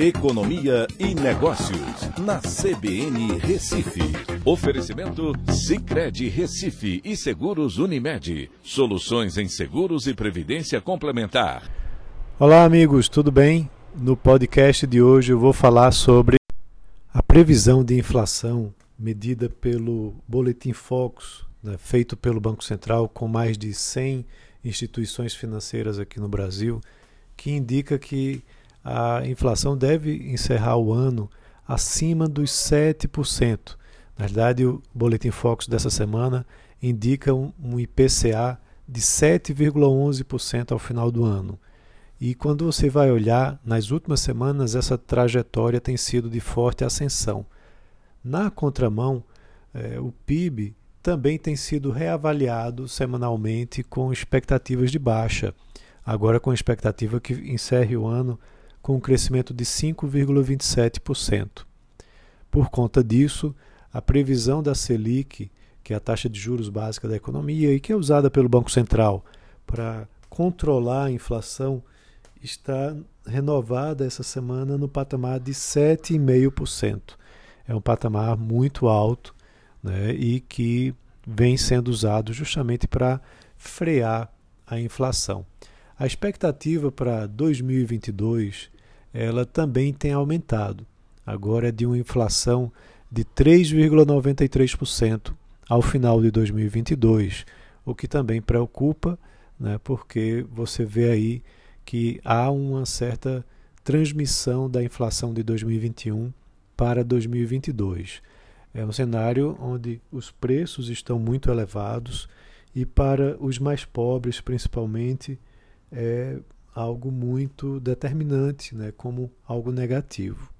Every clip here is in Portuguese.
Economia e Negócios, na CBN Recife. Oferecimento Cicred Recife e Seguros Unimed. Soluções em seguros e previdência complementar. Olá, amigos, tudo bem? No podcast de hoje eu vou falar sobre a previsão de inflação medida pelo Boletim Focus, né, feito pelo Banco Central com mais de 100 instituições financeiras aqui no Brasil, que indica que a inflação deve encerrar o ano acima dos 7%. Na verdade, o Boletim Focus dessa semana indica um, um IPCA de 7,11% ao final do ano. E quando você vai olhar, nas últimas semanas essa trajetória tem sido de forte ascensão. Na contramão, eh, o PIB também tem sido reavaliado semanalmente com expectativas de baixa, agora com expectativa que encerre o ano com um crescimento de 5,27%. Por conta disso, a previsão da Selic, que é a taxa de juros básica da economia e que é usada pelo Banco Central para controlar a inflação, está renovada essa semana no patamar de 7,5%. É um patamar muito alto né, e que vem sendo usado justamente para frear a inflação. A expectativa para 2022 ela também tem aumentado. Agora é de uma inflação de 3,93% ao final de 2022, o que também preocupa, né, porque você vê aí que há uma certa transmissão da inflação de 2021 para 2022. É um cenário onde os preços estão muito elevados e para os mais pobres, principalmente, é algo muito determinante, né, como algo negativo.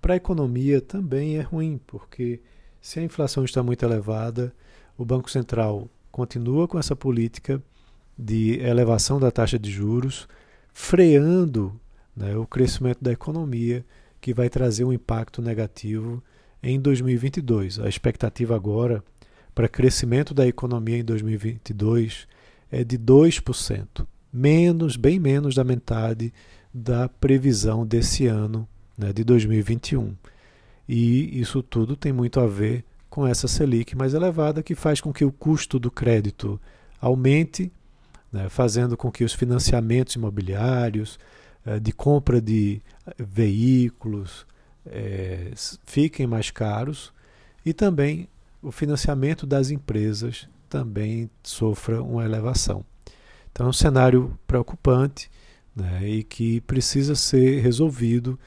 Para a economia também é ruim, porque se a inflação está muito elevada, o Banco Central continua com essa política de elevação da taxa de juros, freando né, o crescimento da economia, que vai trazer um impacto negativo em 2022. A expectativa agora para crescimento da economia em 2022 é de 2% menos, bem menos da metade da previsão desse ano, né, de 2021. E isso tudo tem muito a ver com essa Selic mais elevada, que faz com que o custo do crédito aumente, né, fazendo com que os financiamentos imobiliários, eh, de compra de veículos, eh, fiquem mais caros e também o financiamento das empresas também sofra uma elevação. Então é um cenário preocupante né, e que precisa ser resolvido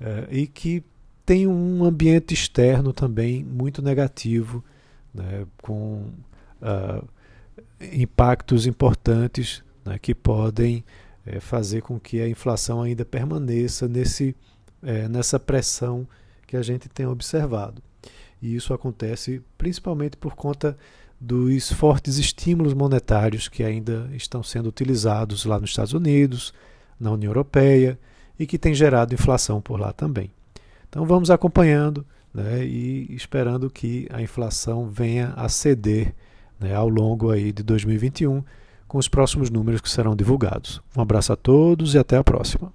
é, e que tem um ambiente externo também muito negativo, né, com uh, impactos importantes né, que podem é, fazer com que a inflação ainda permaneça nesse, é, nessa pressão que a gente tem observado. E isso acontece principalmente por conta dos fortes estímulos monetários que ainda estão sendo utilizados lá nos Estados Unidos, na União Europeia e que tem gerado inflação por lá também. Então vamos acompanhando né, e esperando que a inflação venha a ceder né, ao longo aí de 2021 com os próximos números que serão divulgados. Um abraço a todos e até a próxima.